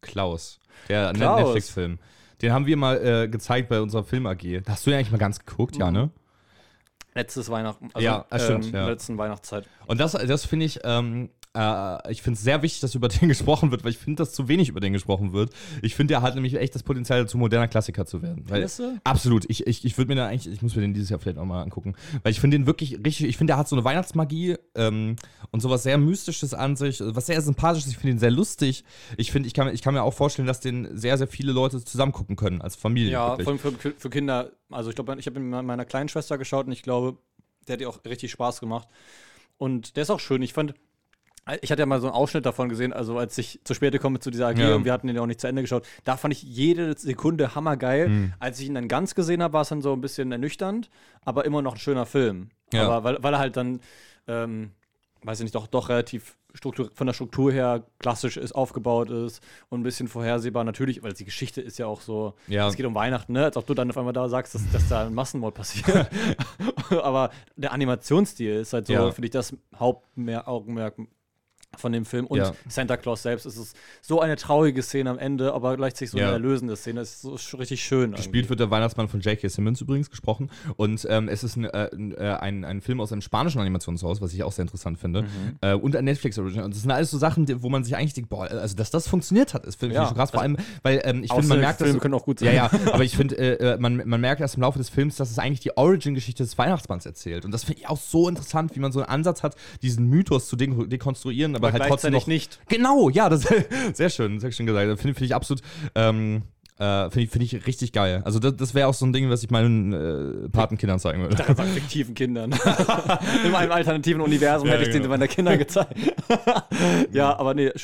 Klaus. Der Ne- Klaus. Netflix-Film. Den haben wir mal äh, gezeigt bei unserer Film AG. Hast du den eigentlich mal ganz geguckt, ja, ne? Letztes Weihnachten. Also, Ja, stimmt, ähm, ja. Letzten Weihnachtszeit. Und das, das finde ich, ähm, äh, ich finde es sehr wichtig, dass über den gesprochen wird, weil ich finde, dass zu wenig über den gesprochen wird. Ich finde, der hat nämlich echt das Potenzial, dazu moderner Klassiker zu werden. Weil, du? absolut. Ich, ich, ich würde mir da eigentlich, ich muss mir den dieses Jahr vielleicht auch mal angucken. Weil ich finde den wirklich richtig, ich finde, der hat so eine Weihnachtsmagie ähm, und sowas sehr Mystisches an sich, was sehr sympathisches. Ich finde ihn sehr lustig. Ich finde, ich kann, ich kann mir auch vorstellen, dass den sehr, sehr viele Leute zusammen gucken können, als Familie. Ja, vor allem für, für, Kinder. Also ich glaube, ich habe ihn mit meiner kleinen Schwester geschaut und ich glaube, der hat ihr auch richtig Spaß gemacht. Und der ist auch schön. Ich fand, ich hatte ja mal so einen Ausschnitt davon gesehen, also als ich zu spät komme zu dieser AG Ja. und wir hatten den ja auch nicht zu Ende geschaut, da fand ich jede Sekunde hammergeil. Mhm. Als ich ihn dann ganz gesehen habe, war es dann so ein bisschen ernüchternd, aber immer noch ein schöner Film. Ja. Aber weil, weil er halt dann, ähm, weiß ich nicht, doch, doch relativ Struktur, von der Struktur her klassisch ist, aufgebaut ist und ein bisschen vorhersehbar. Natürlich, weil die Geschichte ist ja auch so, Ja. es geht um Weihnachten, ne? als ob du dann auf einmal da sagst, dass, dass da ein Massenmord passiert. Aber der Animationsstil ist halt so, Ja. finde ich, das Hauptaugenmerk von dem Film. Und Ja. Santa Claus selbst ist es so eine traurige Szene am Ende, aber gleichzeitig so Ja. eine erlösende Szene. Es ist so richtig schön. Gespielt wird der Weihnachtsmann von J.K. Simmons übrigens gesprochen. Und ähm, es ist ein, äh, ein, äh, ein, ein Film aus einem spanischen Animationshaus, was ich auch sehr interessant finde. Mhm. Äh, und ein Netflix Original. Und das sind alles so Sachen, wo man sich eigentlich denkt, boah, also dass das funktioniert hat, ist finde Ja. ich schon krass. Vor allem, weil ähm, ich finde, man merkt das. Filme können auch gut Ja, sein. ja, aber ich finde, äh, äh, man, man merkt erst im Laufe des Films, dass es eigentlich die Origin-Geschichte des Weihnachtsmanns erzählt. Und das finde ich auch so interessant, wie man so einen Ansatz hat, diesen Mythos zu de dekonstruieren, aber, Aber halt trotzdem noch. nicht. Genau, ja, das sehr schön, sehr schön gesagt. Finde find ich absolut, ähm, äh, finde ich, find ich richtig geil. Also das, das wäre auch so ein Ding, was ich meinen äh, Patenkindern zeigen würde. Ich sag fiktiven Kindern. In einem alternativen Universum Ja, hätte ich den genau. meiner Kinder gezeigt. ja, aber nee,